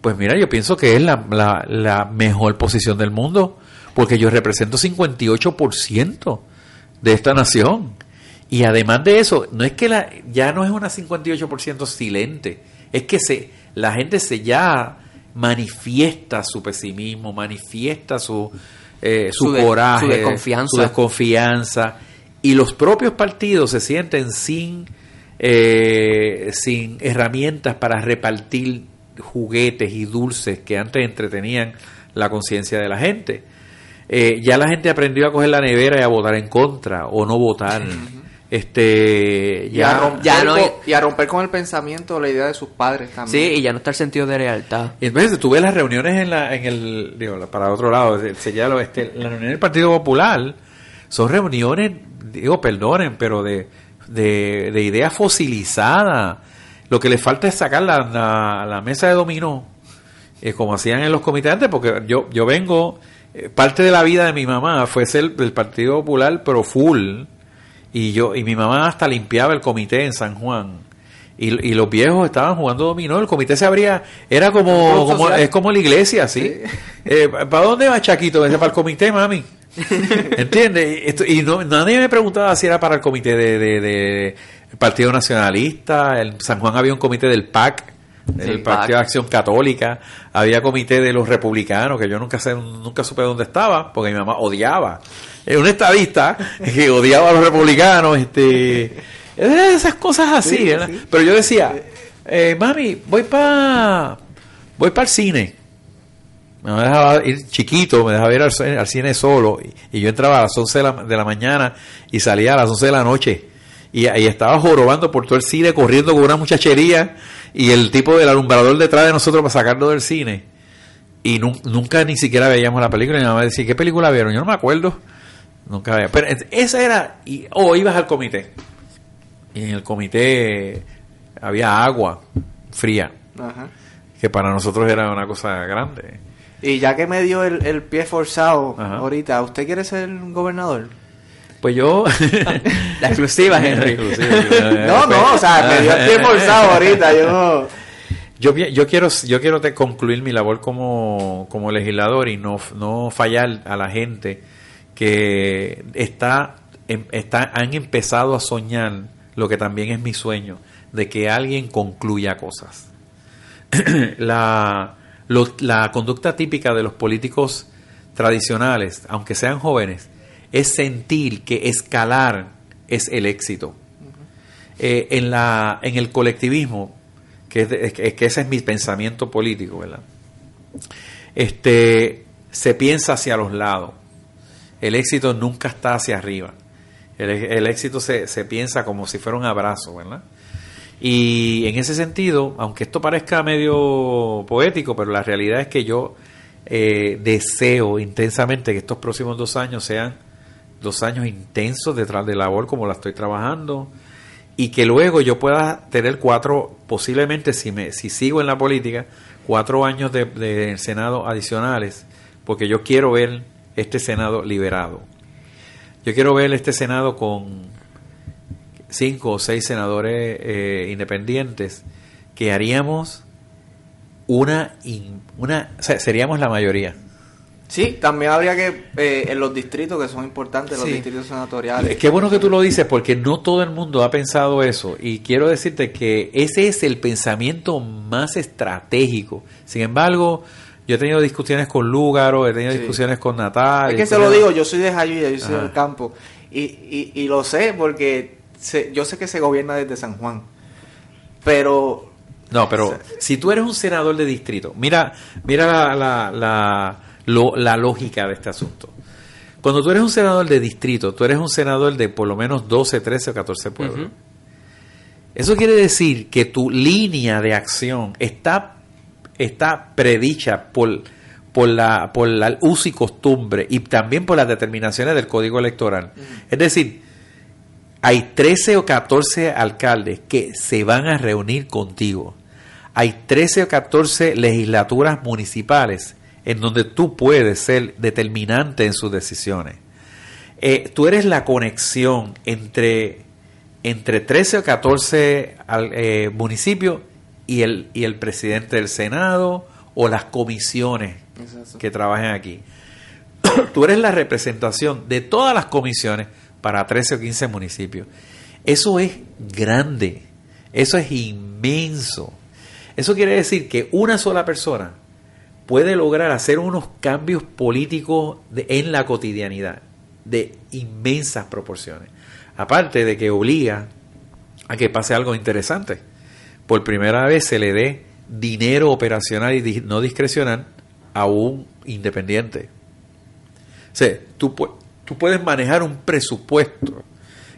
Pues mira, yo pienso que es la, la, mejor posición del mundo, porque yo represento 58% de esta nación. Y además de eso, no es que la, ya no es una 58% silente, es que se, la gente se ya manifiesta su pesimismo, manifiesta su, eh, su, coraje, su desconfianza. desconfianza. Y los propios partidos se sienten sin, eh, sin herramientas para repartir juguetes y dulces que antes entretenían la conciencia de la gente. Eh, ya la gente aprendió a coger la nevera y a votar en contra o no votar este ya, y a, romper, no, con, y a romper con el pensamiento la idea de sus padres también. Sí y ya no está el sentido de lealtad. Y entonces tú ves las reuniones en la en el digo para otro lado se llama este las reuniones del Partido Popular son reuniones digo perdonen pero de de, de ideas fosilizadas. Lo que le falta es sacar la, la, mesa de dominó eh, como hacían en los comités antes porque yo yo vengo eh, parte de la vida de mi mamá fue ser del Partido Popular pero full y yo y mi mamá hasta limpiaba el comité en San Juan. Y, y los viejos estaban jugando dominó, el comité se abría, era como, como es como la iglesia, ¿sí? Eh, ¿Para dónde va Chaquito? Para el comité, mami. ¿Entiendes? Y no, nadie me preguntaba si era para el comité de, de, Partido Nacionalista, en San Juan había un comité del PAC, el Partido de Acción Católica, había comité de los republicanos, que yo nunca sé, nunca supe dónde estaba, porque mi mamá odiaba un estadista que odiaba a los republicanos, este, esas cosas así, Pero yo decía, eh, mami, voy para voy para el cine. Me dejaba ir chiquito, me dejaba ir al, cine solo. Y, yo entraba a las 11 de la, mañana y salía a las 11 de la noche. Y ahí estaba jorobando por todo el cine, corriendo con una muchachería y el tipo del alumbrador detrás de nosotros para sacarlo del cine. Y nunca ni siquiera veíamos la película. Y mi mamá decía, ¿qué película vieron? Yo no me acuerdo. Nunca había. Pero esa era. Y, o ibas al comité. Y en el comité había agua fría. Que para nosotros era una cosa grande. Y ya que me dio el, pie forzado ahorita, ¿usted quiere ser gobernador? Pues yo. la exclusiva, Henry. no, no, o sea, me dio el pie forzado ahorita. Yo. Yo, yo quiero yo quiero concluir mi labor como, como legislador y no, no fallar a la gente que está, em, está, han empezado a soñar lo que también es mi sueño, de que alguien concluya cosas. la, la conducta típica de los políticos tradicionales, aunque sean jóvenes, es sentir que escalar es el éxito. Eh, en, la, en el colectivismo, que, es que ese es mi pensamiento político, ¿verdad? Este, se piensa hacia los lados el éxito nunca está hacia arriba. El, éxito se, se, piensa como si fuera un abrazo, ¿verdad? Y en ese sentido, aunque esto parezca medio poético, pero la realidad es que yo eh, deseo intensamente que estos próximos dos años sean dos años intensos detrás de labor como la estoy trabajando y que luego yo pueda tener cuatro, posiblemente si, me, si sigo en la política, cuatro años de, de Senado adicionales, porque yo quiero ver este Senado liberado. Yo quiero ver este Senado con cinco o seis senadores eh, independientes que haríamos una, una seríamos la mayoría. Sí, también habría que, eh, en los distritos que son importantes, los distritos senatoriales. Qué bueno que tú lo dices, porque no todo el mundo ha pensado eso. Y quiero decirte que ese es el pensamiento más estratégico. Sin embargo, yo he tenido discusiones con Lúgaro, he tenido discusiones con Natal. Es que se lo digo, yo soy de Jayuya, yo soy del campo. Y, y, y, lo sé porque yo sé que se gobierna desde San Juan. Pero... No, pero si tú eres un senador de distrito, mira, mira la, la, la lógica de este asunto. Cuando tú eres un senador de distrito, tú eres un senador de por lo menos 12, 13 o 14 pueblos. Eso quiere decir que tu línea de acción está está predicha por, por, la, por la uso y costumbre y también por las determinaciones del Código Electoral. Es decir, hay 13 o 14 alcaldes que se van a reunir contigo. Hay 13 o 14 legislaturas municipales en donde tú puedes ser determinante en sus decisiones. Eh, tú eres la conexión entre, entre 13 o 14 eh, municipios y el, y el presidente del Senado o las comisiones que trabajan aquí. Tú eres la representación de todas las comisiones para 13 o 15 municipios. Eso es grande, eso es inmenso. Eso quiere decir que una sola persona puede lograr hacer unos cambios políticos en la cotidianidad de inmensas proporciones. Aparte de que obliga a que pase algo interesante por primera vez se le dé dinero operacional y no discrecional a un independiente. O sea, tú, tú puedes manejar un presupuesto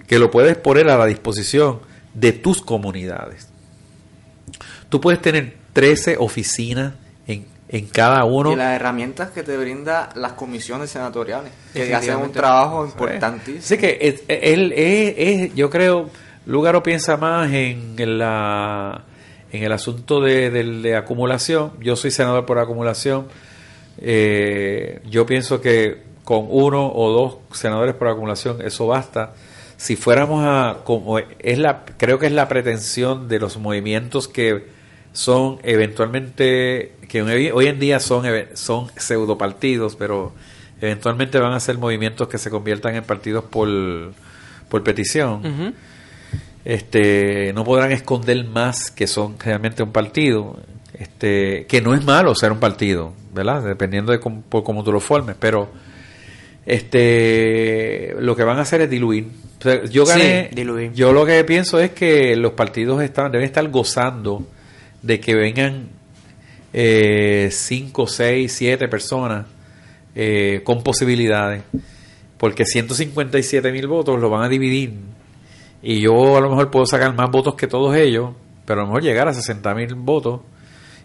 que lo puedes poner a la disposición de tus comunidades. Tú puedes tener 13 oficinas en, en cada uno. Y las herramientas que te brinda las comisiones senatoriales, que hacen un trabajo importantísimo. Sí, que él es, yo creo, Lugaro piensa más en la en el asunto de, acumulación. Yo soy senador por acumulación. Eh, yo pienso que con uno o dos senadores por acumulación eso basta. Si fuéramos a, como es la, creo que es la pretensión de los movimientos que son eventualmente, que hoy en día son, son pseudo partidos, pero eventualmente van a ser movimientos que se conviertan en partidos por, por petición este, no podrán esconder más que son realmente un partido, este, que no es malo ser un partido, ¿verdad? Dependiendo de cómo, por cómo tú lo formes, pero este, lo que van a hacer es diluir. yo gané, yo lo que pienso es que los partidos están, deben estar gozando de que vengan eh, cinco, seis, siete personas eh, con posibilidades, porque 157 mil votos lo van a dividir y yo a lo mejor puedo sacar más votos que todos ellos, pero a lo mejor llegar a 60 mil votos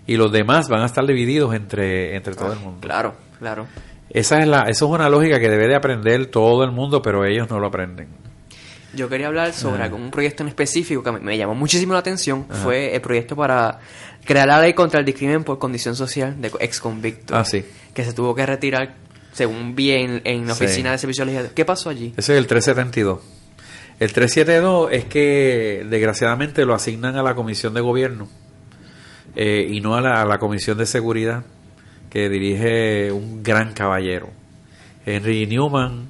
y los demás van a estar divididos entre, entre todo el mundo. Claro, claro. Esa es, la, eso es una lógica que debe de aprender todo el mundo, pero ellos no lo aprenden. Yo quería hablar sobre un proyecto en específico que me, llamó muchísimo la atención. Fue el proyecto para crear la ley contra el discrimen por condición social de ex convictos. Ah, sí. Que se tuvo que retirar, según vi en, la oficina de servicios legislativos. ¿Qué pasó allí? Ese es el 372. El 372 es que desgraciadamente lo asignan a la Comisión de Gobierno eh, y no a la, Comisión de Seguridad que dirige un gran caballero. Henry Newman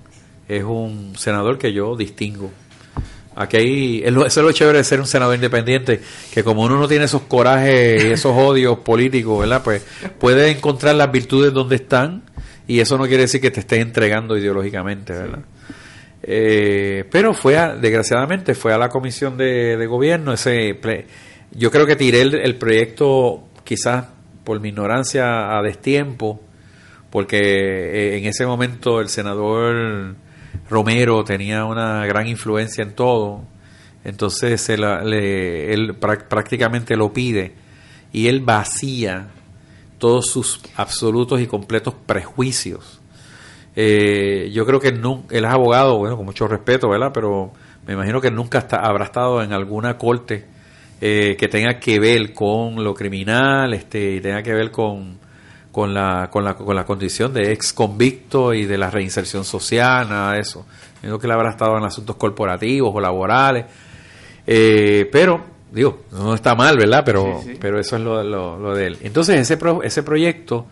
es un senador que yo distingo. Aquí, eso es lo chévere de ser un senador independiente, que como uno no tiene esos corajes y esos odios políticos, ¿verdad? Pues puede encontrar las virtudes donde están y eso no quiere decir que te estés entregando ideológicamente, ¿verdad? Eh, pero fue, desgraciadamente, fue a la comisión de, gobierno. Ese yo creo que tiré el, proyecto quizás por mi ignorancia a destiempo, porque eh, en ese momento el senador Romero tenía una gran influencia en todo. Entonces él prácticamente lo pide y él vacía todos sus absolutos y completos prejuicios. Eh, yo creo que él, él es abogado, bueno, con mucho respeto, ¿verdad? Pero me imagino que nunca habrá estado en alguna corte eh, que tenga que ver con lo criminal, este, y tenga que ver con, con, la, con, la, con la condición de ex convicto y de la reinserción social, nada de eso. Creo que él habrá estado en asuntos corporativos o laborales. Eh, pero, digo, no está mal, ¿verdad? Pero, pero eso es lo, lo, de él. Entonces, ese, ese proyecto,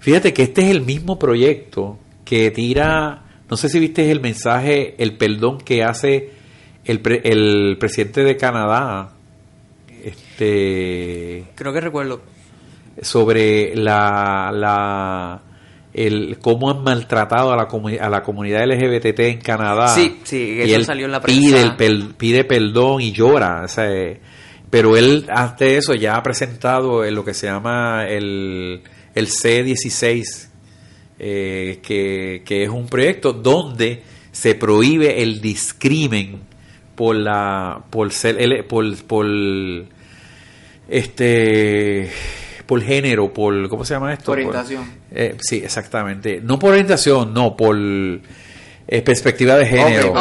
fíjate que este es el mismo proyecto que tira, no sé si viste el mensaje, el perdón que hace el, el presidente de Canadá. Este. Creo que recuerdo. Sobre la, la el cómo han maltratado a la, a la comunidad LGBT en Canadá. Sí, sí, eso salió en la prensa. Pide, pide perdón y llora. pero él, ante eso, ya ha presentado lo que se llama el, el C16, eh, que, que es un proyecto donde se prohíbe el discrimen por la por ser por, por este por género, por ¿cómo se llama esto? orientación. Eh, sí, exactamente. No por orientación, no, por eh, perspectiva de género.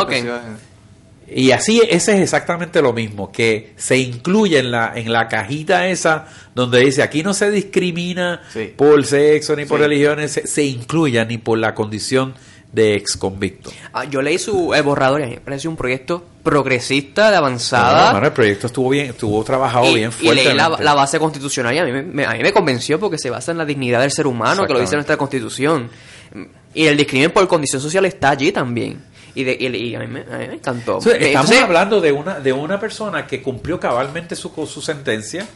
Y así ese es exactamente lo mismo, que se incluye en la en la cajita esa donde dice aquí no se discrimina por sexo ni por religiones, se, se incluya ni por la condición de ex convicto. Ah, yo leí su borrador y me pareció un proyecto progresista, de avanzada. el proyecto estuvo bien, estuvo trabajado bien fuerte. Y leí la, base constitucional y a mí me, a mí me convenció porque se basa en la dignidad del ser humano, que lo dice nuestra constitución. Y el discrimen por condición social está allí también. Y, de, a, mí me, encantó. estamos hablando de una, de una persona que cumplió cabalmente su, su sentencia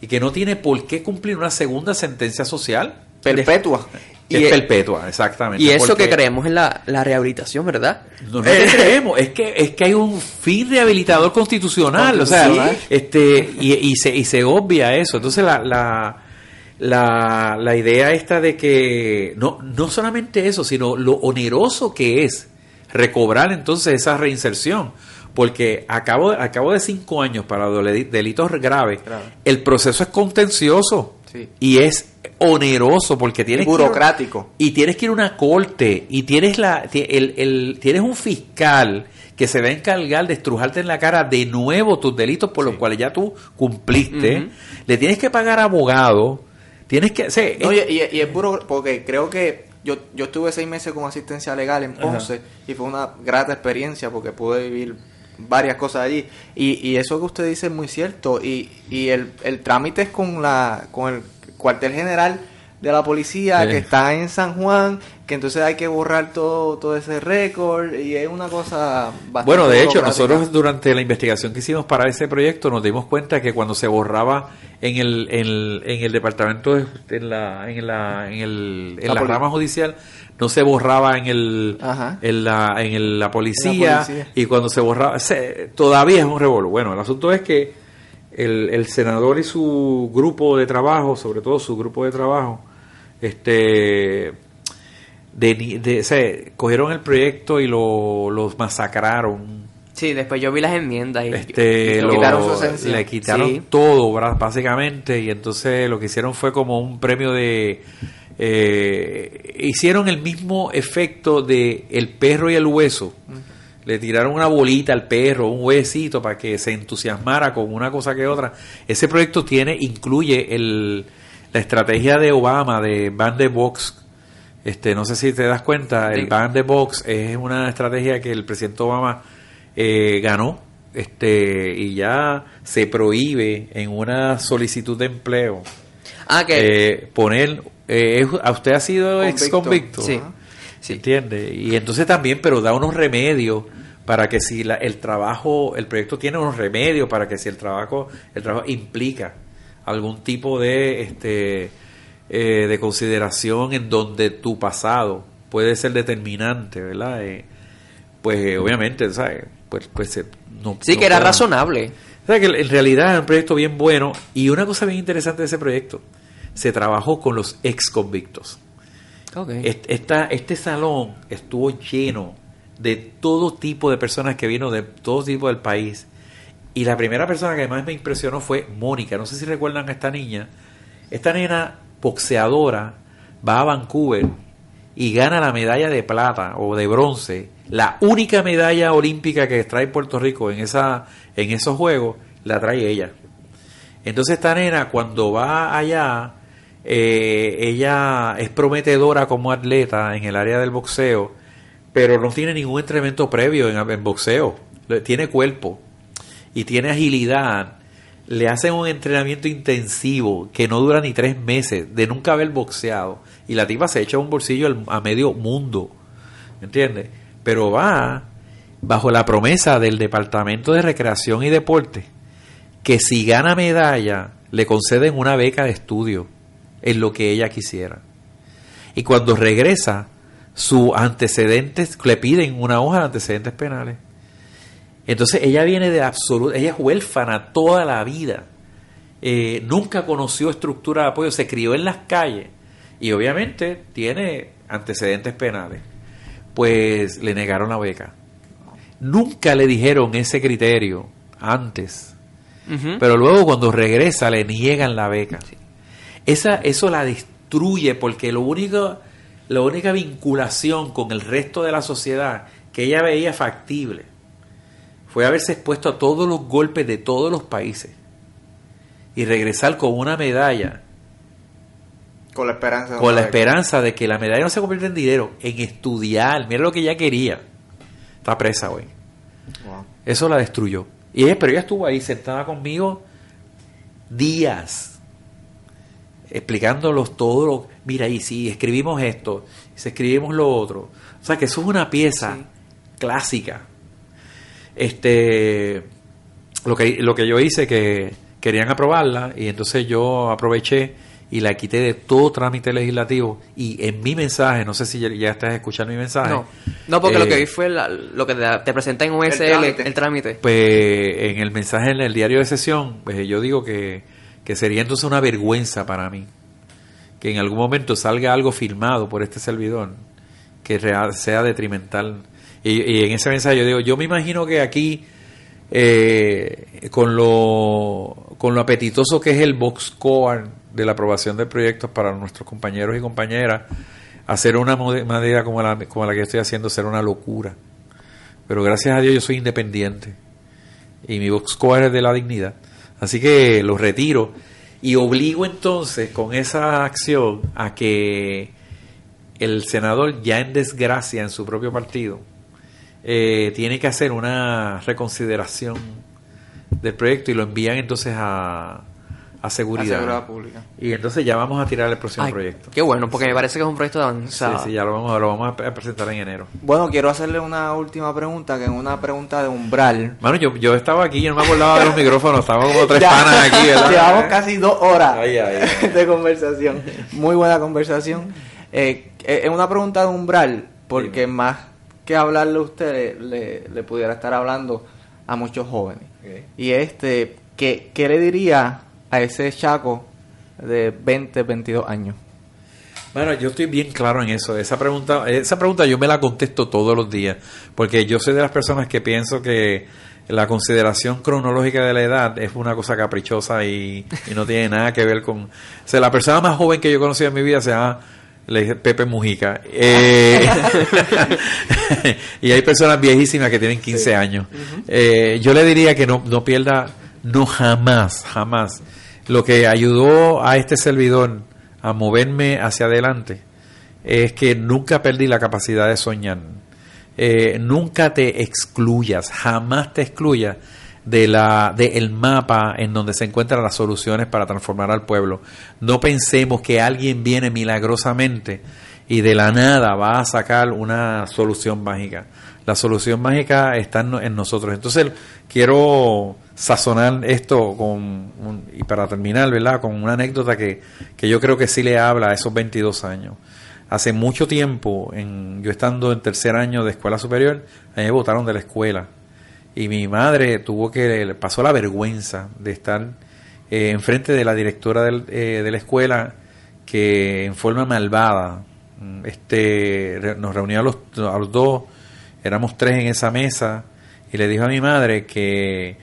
y que no tiene por qué cumplir una segunda sentencia social. Perpetua. Y es perpetua, exactamente. Y eso que creemos en la, rehabilitación, ¿verdad? No, no es creemos, es que, es que hay un fin rehabilitador constitucional, o sea, este, y, y, se, y se obvia eso. Entonces la, la, la, la idea esta de que no, no solamente eso, sino lo oneroso que es recobrar entonces esa reinserción. Porque a cabo, a cabo de cinco años para delitos graves, el proceso es contencioso y es oneroso porque tienes burocrático. y tienes que ir a una corte y tienes la el, el, tienes un fiscal que se va a encargar de estrujarte en la cara de nuevo tus delitos por los cuales ya tú cumpliste. Le tienes que pagar abogado tienes que y, es porque creo que yo, yo estuve seis meses como asistencia legal en Ponce y fue una grata experiencia porque pude vivir varias cosas allí. Y, y eso que usted dice es muy cierto. Y, y el, el trámite es con la con el cuartel general de la policía que está en San Juan, que entonces hay que borrar todo, todo ese récord y es una cosa bastante Bueno, de hecho, nosotros durante la investigación que hicimos para ese proyecto nos dimos cuenta que cuando se borraba en el, en el, departamento, en la, en la, en, el, en la, rama judicial, no se borraba en el, en la, en la policía, y cuando se borraba, todavía es un revuelo. Bueno, el asunto es que el, el, senador y su grupo de trabajo, sobre todo su grupo de trabajo, este, de, de, cogieron el proyecto y lo, los masacraron. Sí, después yo vi las enmiendas y este, le quitaron, le quitaron todo, básicamente, y entonces lo que hicieron fue como un premio de... Eh, hicieron el mismo efecto de el perro y el hueso le tiraron una bolita al perro, un huesito para que se entusiasmara con una cosa que otra. Ese proyecto tiene, incluye el, la estrategia de Obama de Band the Box. Este, no sé si te das cuenta, el Band the Box es una estrategia que el presidente Obama eh, ganó este y ya se prohíbe en una solicitud de empleo. Ah, que eh, poner eh, a usted ha sido ex convicto. sí. ¿Se entiende? Y entonces también, pero da unos remedios para que si la, el trabajo, el proyecto tiene unos remedios para que si el trabajo, el trabajo implica algún tipo de este eh, de consideración en donde tu pasado puede ser determinante, ¿verdad? Eh, pues eh, obviamente, ¿sabes? Pues, pues no, sí, que era razonable. O sea, que en realidad es un proyecto bien bueno y una cosa bien interesante de ese proyecto, se trabajó con los ex convictos. este salón estuvo lleno de todo tipo de personas que vino de todo tipo del país Y la primera persona que más me impresionó fue Mónica. No sé si recuerdan a esta niña. Esta nena boxeadora va a Vancouver y gana la medalla de plata o de bronce. La única medalla olímpica que trae Puerto Rico en, esa, en esos juegos la trae ella. Entonces esta nena cuando va allá, eh, ella es prometedora como atleta en el área del boxeo, pero no tiene ningún entrenamiento previo en, boxeo. Tiene cuerpo y tiene agilidad. Le hacen un entrenamiento intensivo que no dura ni tres meses de nunca haber boxeado. Y la tipa se echa un bolsillo a medio mundo. ¿Entiendes? Pero va bajo la promesa del Departamento de Recreación y Deporte que si gana medalla le conceden una beca de estudio en lo que ella quisiera. Y cuando regresa, sus antecedentes, le piden una hoja de antecedentes penales. Entonces ella viene de absoluto, ella es huérfana toda la vida. Eh, nunca conoció estructura de apoyo, se crió en las calles y obviamente tiene antecedentes penales. Pues le negaron la beca. Nunca le dijeron ese criterio antes pero luego cuando regresa le niegan la beca. Esa, eso la destruye porque lo único, la única vinculación con el resto de la sociedad que ella veía factible fue haberse expuesto a todos los golpes de todos los países y regresar con una medalla. Con la esperanza. con la esperanza de que la medalla no se convierta en dinero, en estudiar. Mira lo que ella quería. Está presa, güey. Eso la destruyó. Y ella, pero ella estuvo ahí sentada conmigo días, explicándolos todo. mira, y si escribimos esto, si escribimos lo otro. O sea, que eso es una pieza clásica. Este, lo que, lo que yo hice, que querían aprobarla, y entonces yo aproveché y la quité de todo trámite legislativo y en mi mensaje, no sé si ya, estás escuchando mi mensaje. No, no porque lo que eh, vi fue lo que te, presenté en USL, el trámite. Pues en el mensaje en el diario de sesión, pues yo digo que, que sería entonces una vergüenza para mí que en algún momento salga algo filmado por este servidor que sea detrimental. Y, en ese mensaje yo digo, yo me imagino que aquí, eh, con, lo, con lo apetitoso que es el box core de la aprobación de proyectos para nuestros compañeros y compañeras, hacer una medida como la, como la que estoy haciendo será una locura. Pero gracias a Dios yo soy independiente y mi box es de la dignidad. Así que lo retiro y obligo entonces con esa acción a que el senador ya en desgracia en su propio partido eh, tiene que hacer una reconsideración del proyecto y lo envían entonces a, a seguridad. pública. Y entonces ya vamos a tirar el próximo proyecto. Qué bueno, porque me parece que es un proyecto de avanzado. Sí, sí, ya lo vamos, lo vamos a presentar en enero. Bueno, quiero hacerle una última pregunta, que es una pregunta de umbral. Bueno, yo, yo estaba aquí, yo no me acordaba de los micrófonos, estaba como tres panas aquí, Llevamos casi dos horas de conversación. Muy buena conversación. Eh, eh, es una pregunta de umbral, porque más que hablarle a usted, le, le, pudiera estar hablando a muchos jóvenes. Y este, ¿qué, ¿qué le diría a ese chaco de 20, 22 años? Bueno, yo estoy bien claro en eso. Esa pregunta, esa pregunta yo me la contesto todos los días, porque yo soy de las personas que pienso que la consideración cronológica de la edad es una cosa caprichosa y, no tiene nada que ver con... O sea, la persona más joven que yo conocí en mi vida se llama Pepe Mujica. Eh, y hay personas viejísimas que tienen 15 años. Eh, yo le diría que no, no pierda, no jamás, jamás lo que ayudó a este servidor a moverme hacia adelante es que nunca perdí la capacidad de soñar. Eh, nunca te excluyas, jamás te excluyas de la del mapa en donde se encuentran las soluciones para transformar al pueblo. No pensemos que alguien viene milagrosamente y de la nada va a sacar una solución mágica. La solución mágica está en nosotros. Entonces, quiero sazonar esto con, y para terminar, ¿verdad? Con una anécdota que, que yo creo que sí le habla a esos 22 años. Hace mucho tiempo, en, yo estando en tercer año de escuela superior, me botaron de la escuela. Y mi madre tuvo que, pasó la vergüenza de estar eh, enfrente de la directora del, eh, de la escuela que en forma malvada este, nos reunió a los, los dos, éramos tres en esa mesa, y le dijo a mi madre que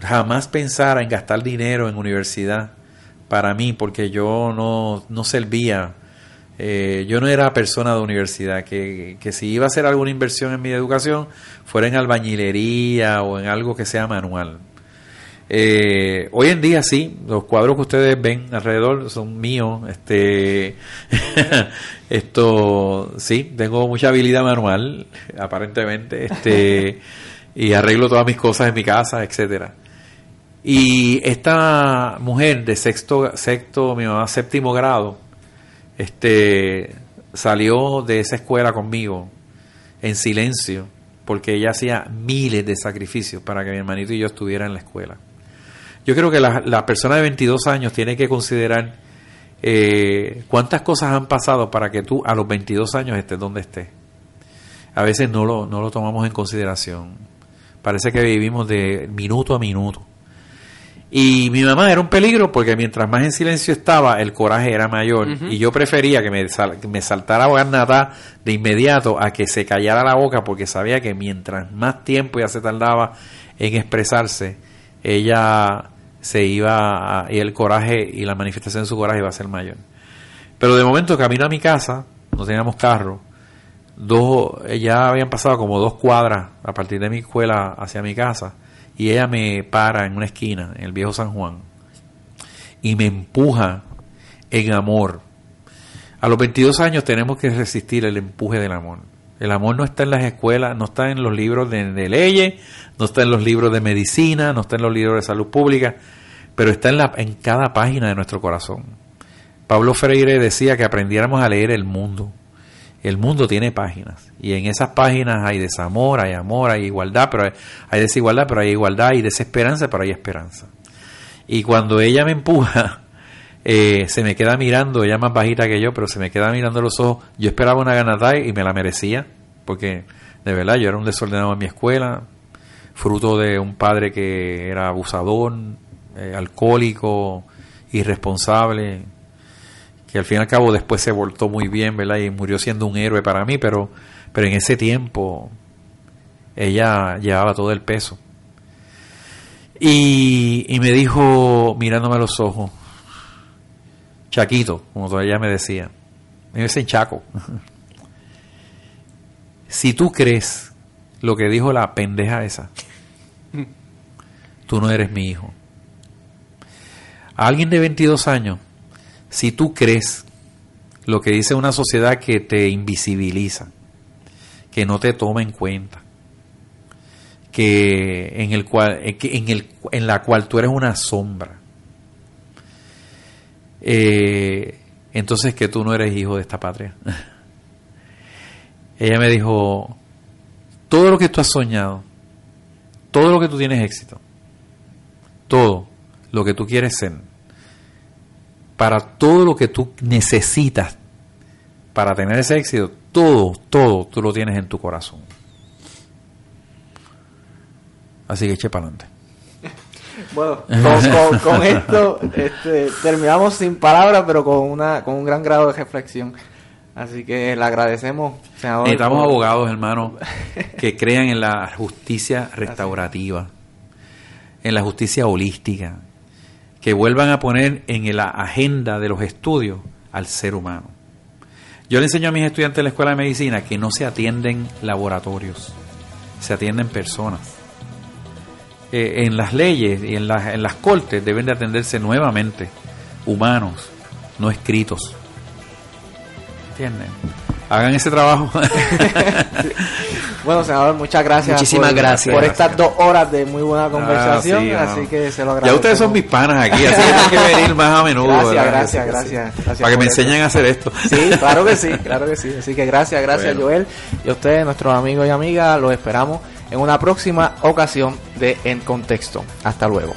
jamás pensara en gastar dinero en universidad para mí, porque yo no, no servía, eh, yo no era persona de universidad, que, que si iba a hacer alguna inversión en mi educación, fuera en albañilería o en algo que sea manual. Eh, hoy en día sí, los cuadros que ustedes ven alrededor son míos. Este, esto sí, tengo mucha habilidad manual, aparentemente, este, y arreglo todas mis cosas en mi casa, etcétera. Y esta mujer de sexto, sexto, mi mamá séptimo grado, este, salió de esa escuela conmigo en silencio, porque ella hacía miles de sacrificios para que mi hermanito y yo estuviera en la escuela. Yo creo que la, persona de 22 años tiene que considerar eh, cuántas cosas han pasado para que tú a los 22 años estés donde estés. A veces no lo, no lo tomamos en consideración. Parece que vivimos de minuto a minuto. Y mi mamá era un peligro porque mientras más en silencio estaba, el coraje era mayor. Y yo prefería que me, me saltara a nada de inmediato a que se callara la boca porque sabía que mientras más tiempo ya se tardaba en expresarse, ella se iba y el coraje y la manifestación de su coraje iba a ser mayor. Pero de momento camino a mi casa, no teníamos carro, dos, ya habían pasado como dos cuadras a partir de mi escuela hacia mi casa y ella me para en una esquina, en el viejo San Juan, y me empuja en amor. A los 22 años tenemos que resistir el empuje del amor. El amor no está en las escuelas, no está en los libros de, leyes, no está en los libros de medicina, no está en los libros de salud pública, pero está en, la, en cada página de nuestro corazón. Pablo Freire decía que aprendiéramos a leer el mundo. El mundo tiene páginas y en esas páginas hay desamor, hay amor, hay igualdad, pero hay, desigualdad, pero hay igualdad, hay desesperanza, pero hay esperanza. Y cuando ella me empuja, eh, se me queda mirando, ella más bajita que yo, pero se me queda mirando los ojos. Yo esperaba una ganada y me la merecía, porque de verdad yo era un desordenado en mi escuela, fruto de un padre que era abusador, eh, alcohólico, irresponsable, que al fin y al cabo después se voltó muy bien, ¿verdad? Y murió siendo un héroe para mí, pero, pero en ese tiempo ella llevaba todo el peso. Y, y me dijo, mirándome a los ojos, Chaquito, como todavía me decía. Me dice Chaco. si tú crees lo que dijo la pendeja esa, tú no eres mi hijo. A alguien de 22 años, si tú crees lo que dice una sociedad que te invisibiliza, que no te toma en cuenta, que en el cual en, el, en la cual tú eres una sombra, eh, entonces que tú no eres hijo de esta patria. Ella me dijo, todo lo que tú has soñado, todo lo que tú tienes éxito, todo lo que tú quieres ser, para todo lo que tú necesitas para tener ese éxito, todo, todo tú lo tienes en tu corazón. Así que eche para adelante. Bueno, con, esto este, terminamos sin palabras, pero con, una, con un gran grado de reflexión. Así que le agradecemos, senador. Necesitamos abogados, hermanos, que crean en la justicia restaurativa, en la justicia holística, que vuelvan a poner en la agenda de los estudios al ser humano. Yo le enseño a mis estudiantes de la Escuela de Medicina que no se atienden laboratorios, se atienden personas eh, en las leyes y en, las, en las cortes deben de atenderse nuevamente humanos, no escritos. ¿Entienden? Hagan ese trabajo. bueno, senador, muchas gracias. Muchísimas por, gracias. Por estas dos horas de muy buena ah, conversación. así que se lo agradezco. Ya ustedes son mis panas aquí, así que tienen que venir más a menudo. Gracias, gracias, gracias, Para que me enseñen a hacer esto. Sí, claro que sí, claro que sí. Así que gracias, gracias, Joel. Y a ustedes, nuestros amigos y amigas, los esperamos en una próxima ocasión de En Contexto. Hasta luego.